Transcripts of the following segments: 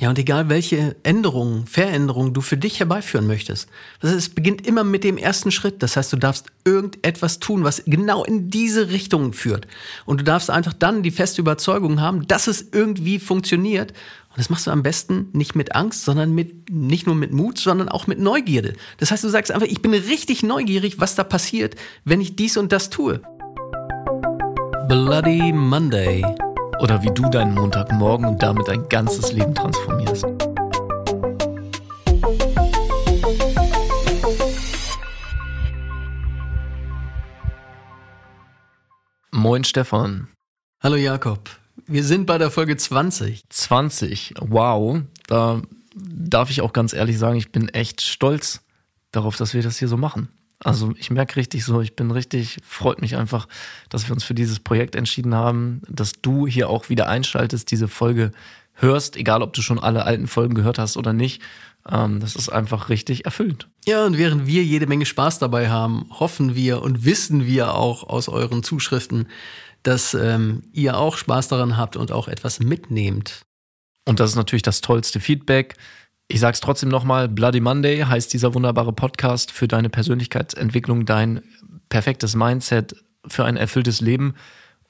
Ja, und egal welche Änderungen, Veränderungen du für dich herbeiführen möchtest. Das heißt, beginnt immer mit dem ersten Schritt. Das heißt, du darfst irgendetwas tun, was genau in diese Richtung führt. Und du darfst einfach dann die feste Überzeugung haben, dass es irgendwie funktioniert. Und das machst du am besten nicht mit Angst, sondern mit, nicht nur mit Mut, sondern auch mit Neugierde. Das heißt, du sagst einfach, ich bin richtig neugierig, was da passiert, wenn ich dies und das tue. Bloody Monday oder wie du deinen Montagmorgen und damit dein ganzes Leben transformierst. Moin Stefan. Hallo Jakob. Wir sind bei der Folge 20. 20, wow. Da darf ich auch ganz ehrlich sagen, ich bin echt stolz darauf, dass wir das hier so machen. Also ich merke richtig so, ich bin richtig, freut mich einfach, dass wir uns für dieses Projekt entschieden haben, dass du hier auch wieder einschaltest, diese Folge hörst, egal ob du schon alle alten Folgen gehört hast oder nicht. Ähm, das ist einfach richtig erfüllend. Ja, und während wir jede Menge Spaß dabei haben, hoffen wir und wissen wir auch aus euren Zuschriften, dass ähm, ihr auch Spaß daran habt und auch etwas mitnehmt. Und das ist natürlich das tollste Feedback. Ich sag's trotzdem nochmal, Bloody Monday heißt dieser wunderbare Podcast für deine Persönlichkeitsentwicklung, dein perfektes Mindset für ein erfülltes Leben.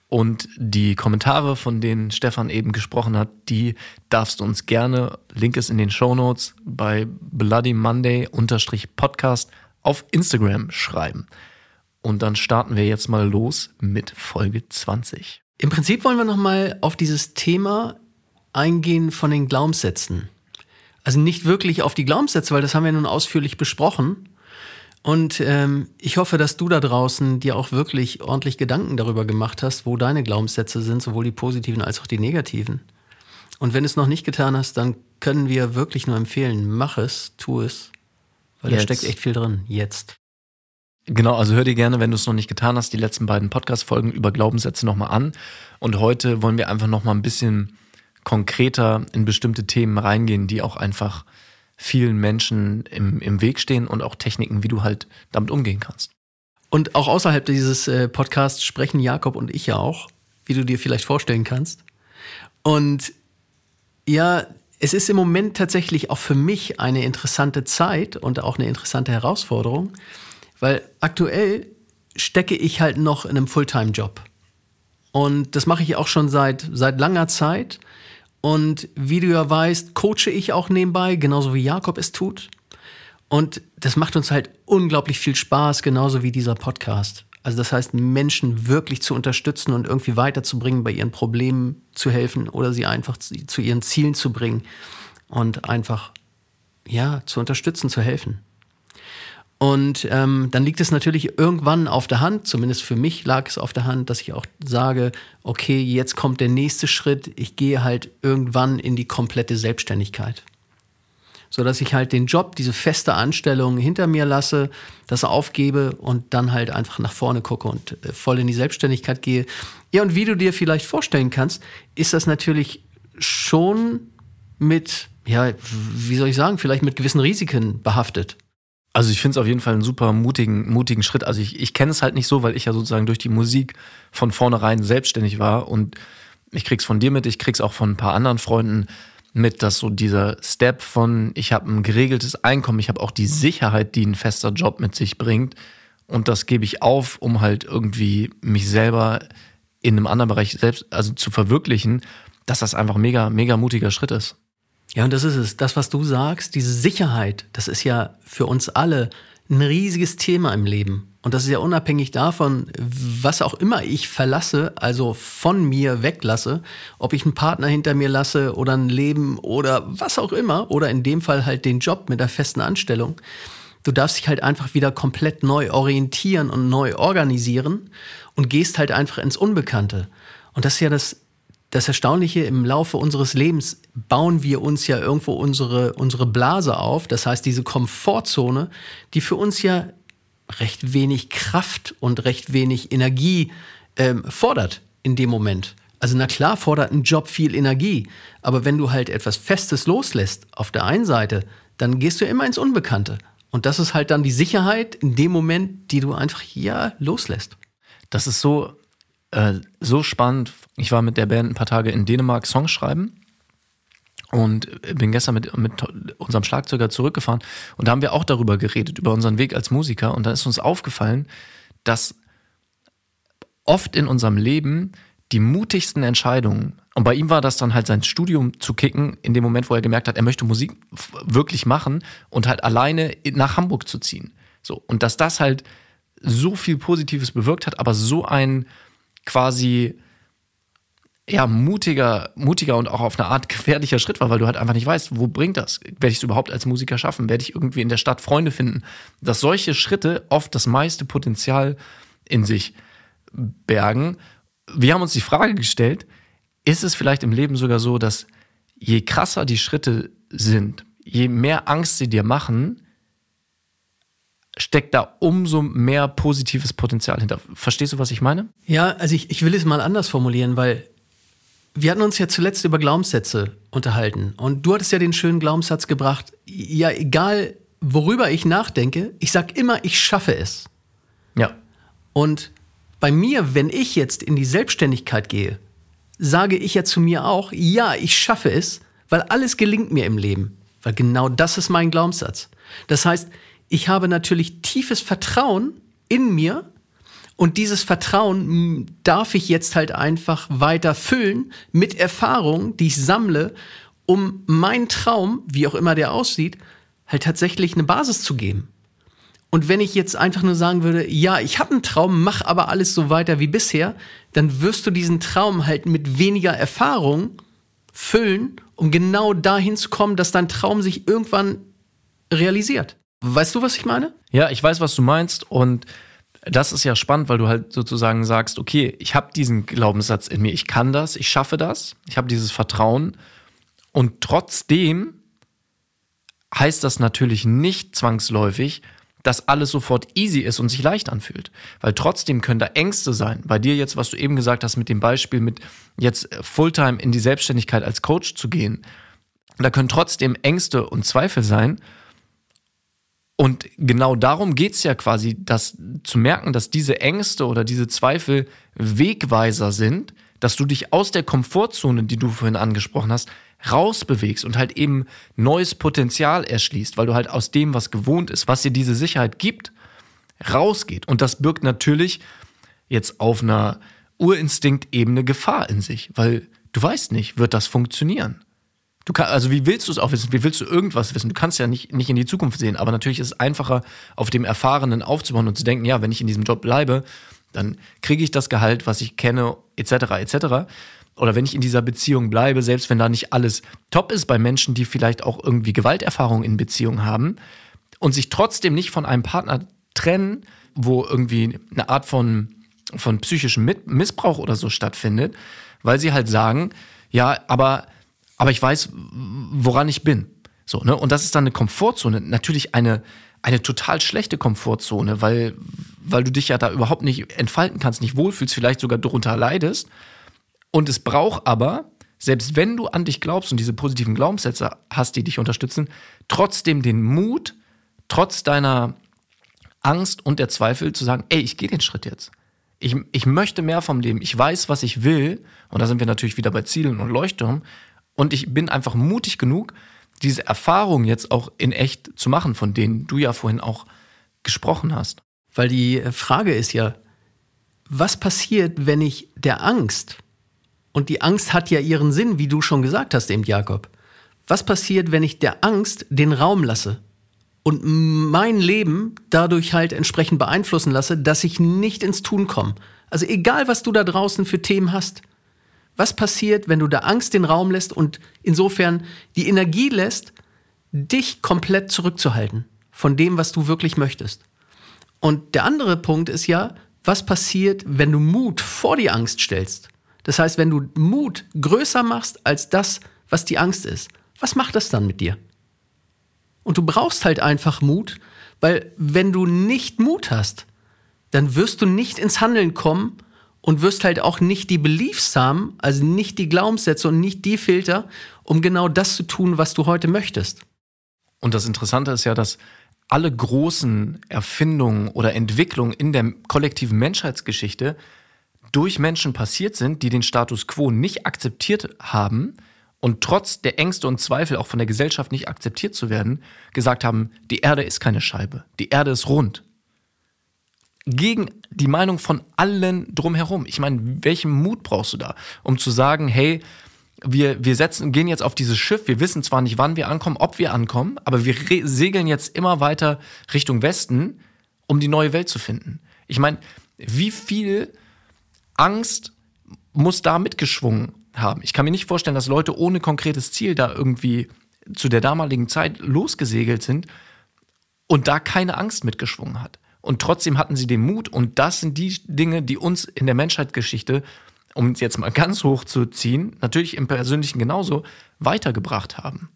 Und die Kommentare, von denen Stefan eben gesprochen hat, die darfst du uns gerne, Link ist in den Show Notes, bei Bloody Monday Podcast auf Instagram schreiben. Und dann starten wir jetzt mal los mit Folge 20. Im Prinzip wollen wir nochmal auf dieses Thema eingehen von den Glaubenssätzen. Also nicht wirklich auf die Glaubenssätze, weil das haben wir nun ausführlich besprochen. Und ähm, ich hoffe, dass du da draußen dir auch wirklich ordentlich Gedanken darüber gemacht hast, wo deine Glaubenssätze sind, sowohl die positiven als auch die negativen. Und wenn du es noch nicht getan hast, dann können wir wirklich nur empfehlen, mach es, tu es, weil Jetzt. da steckt echt viel drin. Jetzt. Genau, also hör dir gerne, wenn du es noch nicht getan hast, die letzten beiden Podcast-Folgen über Glaubenssätze nochmal an. Und heute wollen wir einfach nochmal ein bisschen konkreter in bestimmte Themen reingehen, die auch einfach vielen Menschen im, im Weg stehen und auch Techniken, wie du halt damit umgehen kannst. Und auch außerhalb dieses äh, Podcasts sprechen Jakob und ich ja auch, wie du dir vielleicht vorstellen kannst. Und ja, es ist im Moment tatsächlich auch für mich eine interessante Zeit und auch eine interessante Herausforderung, weil aktuell stecke ich halt noch in einem Fulltime-Job. Und das mache ich auch schon seit, seit langer Zeit. Und wie du ja weißt, coache ich auch nebenbei, genauso wie Jakob es tut. Und das macht uns halt unglaublich viel Spaß, genauso wie dieser Podcast. Also das heißt, Menschen wirklich zu unterstützen und irgendwie weiterzubringen, bei ihren Problemen zu helfen oder sie einfach zu ihren Zielen zu bringen und einfach, ja, zu unterstützen, zu helfen. Und ähm, dann liegt es natürlich irgendwann auf der Hand, zumindest für mich lag es auf der Hand, dass ich auch sage, okay, jetzt kommt der nächste Schritt, ich gehe halt irgendwann in die komplette Selbstständigkeit. So dass ich halt den Job, diese feste Anstellung hinter mir lasse, das aufgebe und dann halt einfach nach vorne gucke und äh, voll in die Selbstständigkeit gehe. Ja, und wie du dir vielleicht vorstellen kannst, ist das natürlich schon mit, ja, wie soll ich sagen, vielleicht mit gewissen Risiken behaftet. Also ich finde es auf jeden Fall einen super mutigen, mutigen Schritt. Also ich, ich kenne es halt nicht so, weil ich ja sozusagen durch die Musik von vornherein selbstständig war und ich krieg's von dir mit, ich krieg's auch von ein paar anderen Freunden mit, dass so dieser Step von ich habe ein geregeltes Einkommen, ich habe auch die Sicherheit, die ein fester Job mit sich bringt und das gebe ich auf, um halt irgendwie mich selber in einem anderen Bereich selbst also zu verwirklichen, dass das einfach mega mega mutiger Schritt ist. Ja, und das ist es. Das, was du sagst, diese Sicherheit, das ist ja für uns alle ein riesiges Thema im Leben. Und das ist ja unabhängig davon, was auch immer ich verlasse, also von mir weglasse, ob ich einen Partner hinter mir lasse oder ein Leben oder was auch immer, oder in dem Fall halt den Job mit der festen Anstellung. Du darfst dich halt einfach wieder komplett neu orientieren und neu organisieren und gehst halt einfach ins Unbekannte. Und das ist ja das das Erstaunliche, im Laufe unseres Lebens bauen wir uns ja irgendwo unsere, unsere Blase auf. Das heißt, diese Komfortzone, die für uns ja recht wenig Kraft und recht wenig Energie ähm, fordert in dem Moment. Also na klar fordert ein Job viel Energie, aber wenn du halt etwas Festes loslässt auf der einen Seite, dann gehst du immer ins Unbekannte. Und das ist halt dann die Sicherheit in dem Moment, die du einfach ja loslässt. Das ist so äh, so spannend. Ich war mit der Band ein paar Tage in Dänemark Songs schreiben. und bin gestern mit, mit unserem Schlagzeuger zurückgefahren und da haben wir auch darüber geredet, über unseren Weg als Musiker. Und da ist uns aufgefallen, dass oft in unserem Leben die mutigsten Entscheidungen, und bei ihm war das dann halt sein Studium zu kicken, in dem Moment, wo er gemerkt hat, er möchte Musik wirklich machen und halt alleine nach Hamburg zu ziehen. So. Und dass das halt so viel Positives bewirkt hat, aber so ein quasi ja, mutiger, mutiger und auch auf eine Art gefährlicher Schritt war, weil du halt einfach nicht weißt, wo bringt das? Werde ich es überhaupt als Musiker schaffen? Werde ich irgendwie in der Stadt Freunde finden? Dass solche Schritte oft das meiste Potenzial in sich bergen. Wir haben uns die Frage gestellt, ist es vielleicht im Leben sogar so, dass je krasser die Schritte sind, je mehr Angst sie dir machen, steckt da umso mehr positives Potenzial hinter. Verstehst du, was ich meine? Ja, also ich, ich will es mal anders formulieren, weil wir hatten uns ja zuletzt über Glaubenssätze unterhalten. Und du hattest ja den schönen Glaubenssatz gebracht, ja, egal worüber ich nachdenke, ich sag immer, ich schaffe es. Ja. Und bei mir, wenn ich jetzt in die Selbstständigkeit gehe, sage ich ja zu mir auch, ja, ich schaffe es, weil alles gelingt mir im Leben. Weil genau das ist mein Glaubenssatz. Das heißt, ich habe natürlich tiefes Vertrauen in mir, und dieses Vertrauen darf ich jetzt halt einfach weiter füllen mit Erfahrungen, die ich sammle, um meinen Traum, wie auch immer der aussieht, halt tatsächlich eine Basis zu geben. Und wenn ich jetzt einfach nur sagen würde, ja, ich habe einen Traum, mach aber alles so weiter wie bisher, dann wirst du diesen Traum halt mit weniger Erfahrung füllen, um genau dahin zu kommen, dass dein Traum sich irgendwann realisiert. Weißt du, was ich meine? Ja, ich weiß, was du meinst und das ist ja spannend, weil du halt sozusagen sagst, okay, ich habe diesen Glaubenssatz in mir, ich kann das, ich schaffe das, ich habe dieses Vertrauen und trotzdem heißt das natürlich nicht zwangsläufig, dass alles sofort easy ist und sich leicht anfühlt. Weil trotzdem können da Ängste sein. Bei dir jetzt, was du eben gesagt hast mit dem Beispiel, mit jetzt Fulltime in die Selbstständigkeit als Coach zu gehen, da können trotzdem Ängste und Zweifel sein. Und genau darum geht es ja quasi, dass zu merken, dass diese Ängste oder diese Zweifel Wegweiser sind, dass du dich aus der Komfortzone, die du vorhin angesprochen hast, rausbewegst und halt eben neues Potenzial erschließt, weil du halt aus dem, was gewohnt ist, was dir diese Sicherheit gibt, rausgeht. Und das birgt natürlich jetzt auf einer Urinstinktebene Gefahr in sich, weil du weißt nicht, wird das funktionieren? Du kann, also wie willst du es auch wissen? Wie willst du irgendwas wissen? Du kannst ja nicht, nicht in die Zukunft sehen, aber natürlich ist es einfacher, auf dem Erfahrenen aufzubauen und zu denken, ja, wenn ich in diesem Job bleibe, dann kriege ich das Gehalt, was ich kenne, etc., etc. Oder wenn ich in dieser Beziehung bleibe, selbst wenn da nicht alles top ist bei Menschen, die vielleicht auch irgendwie Gewalterfahrung in Beziehungen haben und sich trotzdem nicht von einem Partner trennen, wo irgendwie eine Art von, von psychischem Missbrauch oder so stattfindet, weil sie halt sagen, ja, aber aber ich weiß, woran ich bin. So, ne? Und das ist dann eine Komfortzone. Natürlich eine, eine total schlechte Komfortzone, weil, weil du dich ja da überhaupt nicht entfalten kannst, nicht wohlfühlst, vielleicht sogar darunter leidest. Und es braucht aber, selbst wenn du an dich glaubst und diese positiven Glaubenssätze hast, die dich unterstützen, trotzdem den Mut, trotz deiner Angst und der Zweifel zu sagen, ey, ich gehe den Schritt jetzt. Ich, ich möchte mehr vom Leben. Ich weiß, was ich will. Und da sind wir natürlich wieder bei Zielen und Leuchtturm. Und ich bin einfach mutig genug, diese Erfahrung jetzt auch in echt zu machen, von denen du ja vorhin auch gesprochen hast. Weil die Frage ist ja, was passiert, wenn ich der Angst, und die Angst hat ja ihren Sinn, wie du schon gesagt hast, eben Jakob, was passiert, wenn ich der Angst den Raum lasse und mein Leben dadurch halt entsprechend beeinflussen lasse, dass ich nicht ins Tun komme? Also egal, was du da draußen für Themen hast, was passiert, wenn du der Angst den Raum lässt und insofern die Energie lässt, dich komplett zurückzuhalten von dem, was du wirklich möchtest? Und der andere Punkt ist ja, was passiert, wenn du Mut vor die Angst stellst? Das heißt, wenn du Mut größer machst als das, was die Angst ist, was macht das dann mit dir? Und du brauchst halt einfach Mut, weil wenn du nicht Mut hast, dann wirst du nicht ins Handeln kommen und wirst halt auch nicht die Beliefs haben, also nicht die Glaubenssätze und nicht die Filter, um genau das zu tun, was du heute möchtest. Und das Interessante ist ja, dass alle großen Erfindungen oder Entwicklungen in der kollektiven Menschheitsgeschichte durch Menschen passiert sind, die den Status quo nicht akzeptiert haben und trotz der Ängste und Zweifel auch von der Gesellschaft nicht akzeptiert zu werden, gesagt haben, die Erde ist keine Scheibe, die Erde ist rund. Gegen die Meinung von allen drumherum. Ich meine, welchen Mut brauchst du da, um zu sagen, hey, wir, wir setzen, gehen jetzt auf dieses Schiff, wir wissen zwar nicht, wann wir ankommen, ob wir ankommen, aber wir segeln jetzt immer weiter Richtung Westen, um die neue Welt zu finden. Ich meine, wie viel Angst muss da mitgeschwungen haben? Ich kann mir nicht vorstellen, dass Leute ohne konkretes Ziel da irgendwie zu der damaligen Zeit losgesegelt sind und da keine Angst mitgeschwungen hat. Und trotzdem hatten sie den Mut und das sind die Dinge, die uns in der Menschheitsgeschichte um es jetzt mal ganz hoch zu ziehen, natürlich im Persönlichen genauso, weitergebracht haben.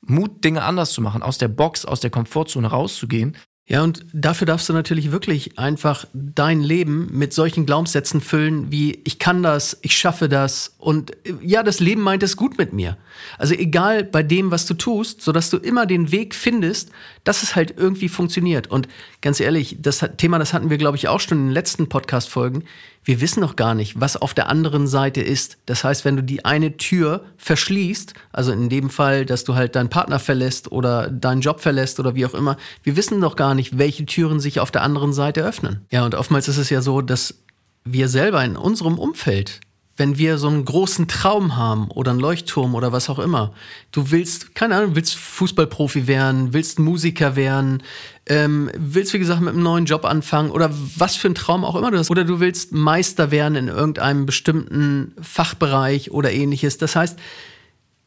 Mut, Dinge anders zu machen, aus der Box, aus der Komfortzone rauszugehen ja, und dafür darfst du natürlich wirklich einfach dein Leben mit solchen Glaubenssätzen füllen, wie ich kann das, ich schaffe das und ja, das Leben meint es gut mit mir. Also egal bei dem, was du tust, so dass du immer den Weg findest, dass es halt irgendwie funktioniert. Und ganz ehrlich, das Thema, das hatten wir, glaube ich, auch schon in den letzten Podcast-Folgen wir wissen noch gar nicht, was auf der anderen Seite ist. Das heißt, wenn du die eine Tür verschließt, also in dem Fall, dass du halt deinen Partner verlässt oder deinen Job verlässt oder wie auch immer, wir wissen noch gar nicht, welche Türen sich auf der anderen Seite öffnen. Ja, und oftmals ist es ja so, dass wir selber in unserem Umfeld wenn wir so einen großen Traum haben oder einen Leuchtturm oder was auch immer. Du willst, keine Ahnung, willst Fußballprofi werden, willst Musiker werden, ähm, willst, wie gesagt, mit einem neuen Job anfangen oder was für ein Traum auch immer du hast. Oder du willst Meister werden in irgendeinem bestimmten Fachbereich oder ähnliches. Das heißt,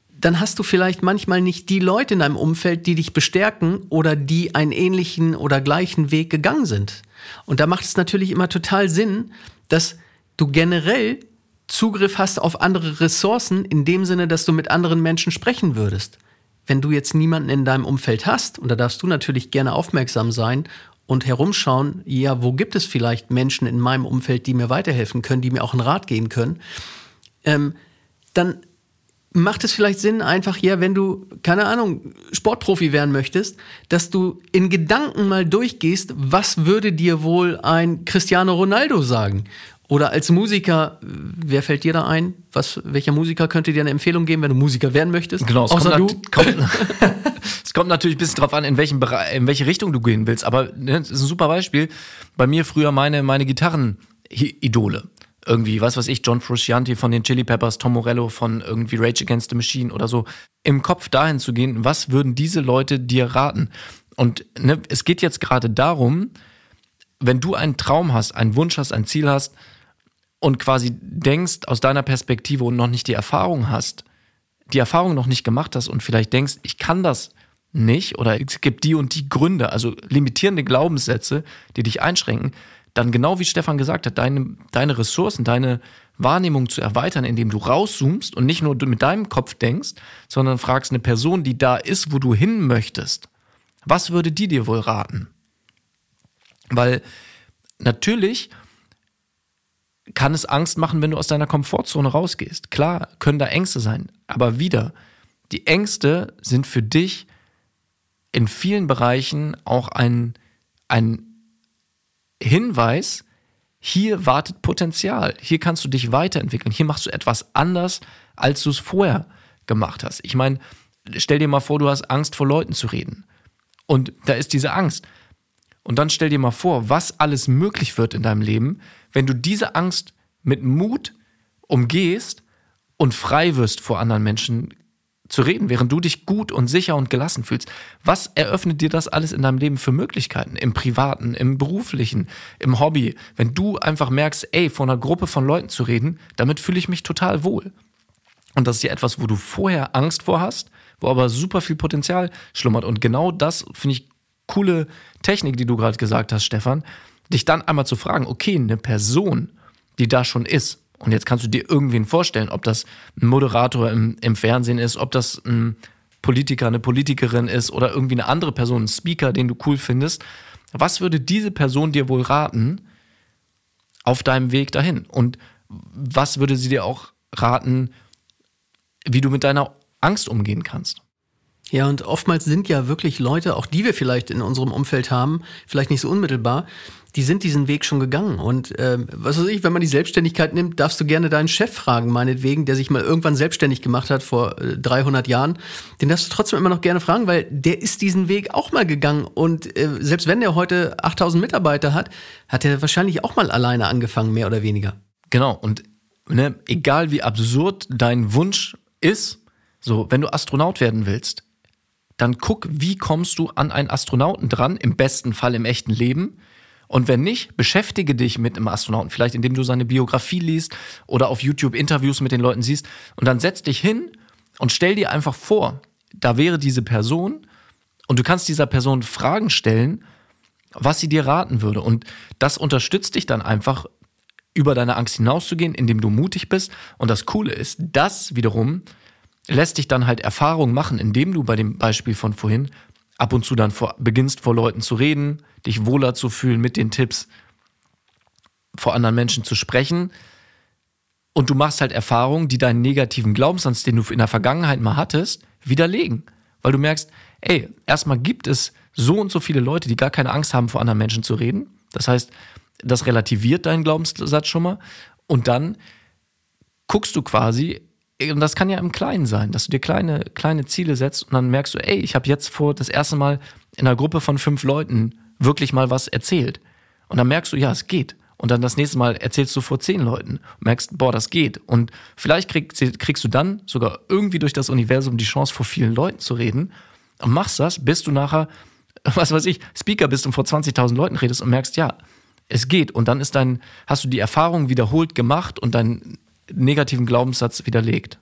dann hast du vielleicht manchmal nicht die Leute in deinem Umfeld, die dich bestärken oder die einen ähnlichen oder gleichen Weg gegangen sind. Und da macht es natürlich immer total Sinn, dass du generell Zugriff hast auf andere Ressourcen in dem Sinne, dass du mit anderen Menschen sprechen würdest. Wenn du jetzt niemanden in deinem Umfeld hast, und da darfst du natürlich gerne aufmerksam sein und herumschauen, ja, wo gibt es vielleicht Menschen in meinem Umfeld, die mir weiterhelfen können, die mir auch einen Rat geben können, ähm, dann macht es vielleicht Sinn, einfach, ja, wenn du, keine Ahnung, Sportprofi werden möchtest, dass du in Gedanken mal durchgehst, was würde dir wohl ein Cristiano Ronaldo sagen? Oder als Musiker, wer fällt dir da ein? Was, welcher Musiker könnte dir eine Empfehlung geben, wenn du Musiker werden möchtest? Genau, es, Außer kommt, du? Kommt, es kommt natürlich ein bisschen drauf an, in, welchem Bereich, in welche Richtung du gehen willst. Aber ne, das ist ein super Beispiel. Bei mir früher meine, meine Gitarren-Idole. Irgendwie, was weiß ich, John Frusciante von den Chili Peppers, Tom Morello von irgendwie Rage Against the Machine oder so. Im Kopf dahin zu gehen, was würden diese Leute dir raten? Und ne, es geht jetzt gerade darum, wenn du einen Traum hast, einen Wunsch hast, ein Ziel hast, und quasi denkst aus deiner Perspektive und noch nicht die Erfahrung hast, die Erfahrung noch nicht gemacht hast und vielleicht denkst, ich kann das nicht oder es gibt die und die Gründe, also limitierende Glaubenssätze, die dich einschränken, dann genau wie Stefan gesagt hat, deine, deine Ressourcen, deine Wahrnehmung zu erweitern, indem du rauszoomst und nicht nur mit deinem Kopf denkst, sondern fragst eine Person, die da ist, wo du hin möchtest. Was würde die dir wohl raten? Weil natürlich kann es Angst machen, wenn du aus deiner Komfortzone rausgehst. Klar, können da Ängste sein, aber wieder, die Ängste sind für dich in vielen Bereichen auch ein, ein Hinweis, hier wartet Potenzial, hier kannst du dich weiterentwickeln, hier machst du etwas anders, als du es vorher gemacht hast. Ich meine, stell dir mal vor, du hast Angst vor Leuten zu reden. Und da ist diese Angst. Und dann stell dir mal vor, was alles möglich wird in deinem Leben, wenn du diese Angst mit Mut umgehst und frei wirst vor anderen Menschen zu reden, während du dich gut und sicher und gelassen fühlst. Was eröffnet dir das alles in deinem Leben für Möglichkeiten? Im privaten, im beruflichen, im Hobby? Wenn du einfach merkst, ey, vor einer Gruppe von Leuten zu reden, damit fühle ich mich total wohl. Und das ist ja etwas, wo du vorher Angst vor hast, wo aber super viel Potenzial schlummert. Und genau das finde ich coole Technik, die du gerade gesagt hast, Stefan, dich dann einmal zu fragen, okay, eine Person, die da schon ist, und jetzt kannst du dir irgendwen vorstellen, ob das ein Moderator im, im Fernsehen ist, ob das ein Politiker, eine Politikerin ist oder irgendwie eine andere Person, ein Speaker, den du cool findest. Was würde diese Person dir wohl raten auf deinem Weg dahin? Und was würde sie dir auch raten, wie du mit deiner Angst umgehen kannst? Ja, und oftmals sind ja wirklich Leute, auch die wir vielleicht in unserem Umfeld haben, vielleicht nicht so unmittelbar, die sind diesen Weg schon gegangen. Und äh, was weiß ich, wenn man die Selbstständigkeit nimmt, darfst du gerne deinen Chef fragen, meinetwegen, der sich mal irgendwann selbstständig gemacht hat vor äh, 300 Jahren. Den darfst du trotzdem immer noch gerne fragen, weil der ist diesen Weg auch mal gegangen. Und äh, selbst wenn der heute 8000 Mitarbeiter hat, hat er wahrscheinlich auch mal alleine angefangen, mehr oder weniger. Genau. Und ne, egal wie absurd dein Wunsch ist, so, wenn du Astronaut werden willst, dann guck, wie kommst du an einen Astronauten dran, im besten Fall im echten Leben und wenn nicht, beschäftige dich mit einem Astronauten, vielleicht indem du seine Biografie liest oder auf YouTube Interviews mit den Leuten siehst. Und dann setz dich hin und stell dir einfach vor, da wäre diese Person und du kannst dieser Person Fragen stellen, was sie dir raten würde. Und das unterstützt dich dann einfach, über deine Angst hinauszugehen, indem du mutig bist. Und das Coole ist, das wiederum lässt dich dann halt Erfahrungen machen, indem du bei dem Beispiel von vorhin ab und zu dann vor, beginnst vor Leuten zu reden, dich wohler zu fühlen mit den Tipps, vor anderen Menschen zu sprechen. Und du machst halt Erfahrungen, die deinen negativen Glaubenssatz, den du in der Vergangenheit mal hattest, widerlegen. Weil du merkst, ey, erstmal gibt es so und so viele Leute, die gar keine Angst haben, vor anderen Menschen zu reden. Das heißt, das relativiert deinen Glaubenssatz schon mal. Und dann guckst du quasi, und das kann ja im Kleinen sein, dass du dir kleine, kleine Ziele setzt und dann merkst du, ey, ich habe jetzt vor das erste Mal in einer Gruppe von fünf Leuten wirklich mal was erzählt. Und dann merkst du, ja, es geht. Und dann das nächste Mal erzählst du vor zehn Leuten und merkst, boah, das geht. Und vielleicht kriegst, kriegst du dann sogar irgendwie durch das Universum die Chance, vor vielen Leuten zu reden und machst das, bis du nachher, was weiß ich, Speaker bist und vor 20.000 Leuten redest und merkst, ja, es geht. Und dann ist dein, hast du die Erfahrung wiederholt gemacht und deinen negativen Glaubenssatz widerlegt.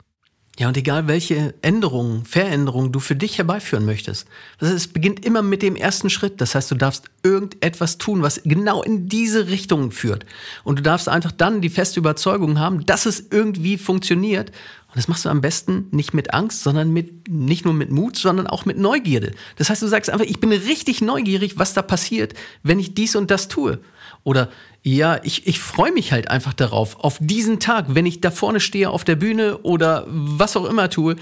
Ja, und egal welche Änderungen, Veränderungen du für dich herbeiführen möchtest. Heißt, es beginnt immer mit dem ersten Schritt. Das heißt, du darfst irgendetwas tun, was genau in diese Richtung führt. Und du darfst einfach dann die feste Überzeugung haben, dass es irgendwie funktioniert. Und das machst du am besten nicht mit Angst, sondern mit, nicht nur mit Mut, sondern auch mit Neugierde. Das heißt, du sagst einfach, ich bin richtig neugierig, was da passiert, wenn ich dies und das tue. Oder ja, ich, ich freue mich halt einfach darauf, auf diesen Tag, wenn ich da vorne stehe auf der Bühne oder was auch immer tue.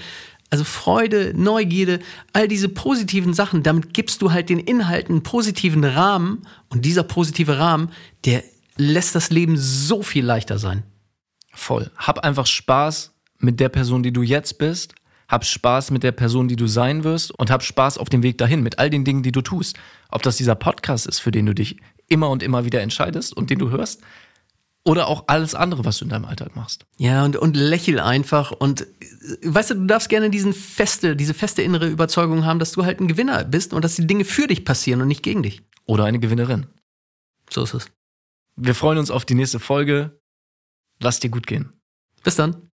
Also Freude, Neugierde, all diese positiven Sachen, damit gibst du halt den Inhalten einen positiven Rahmen und dieser positive Rahmen, der lässt das Leben so viel leichter sein. Voll. Hab einfach Spaß mit der Person, die du jetzt bist. Hab Spaß mit der Person, die du sein wirst und hab Spaß auf dem Weg dahin mit all den Dingen, die du tust. Ob das dieser Podcast ist, für den du dich immer und immer wieder entscheidest und den du hörst. Oder auch alles andere, was du in deinem Alltag machst. Ja, und, und lächel einfach. Und weißt du, du darfst gerne diesen feste, diese feste innere Überzeugung haben, dass du halt ein Gewinner bist und dass die Dinge für dich passieren und nicht gegen dich. Oder eine Gewinnerin. So ist es. Wir freuen uns auf die nächste Folge. Lass dir gut gehen. Bis dann.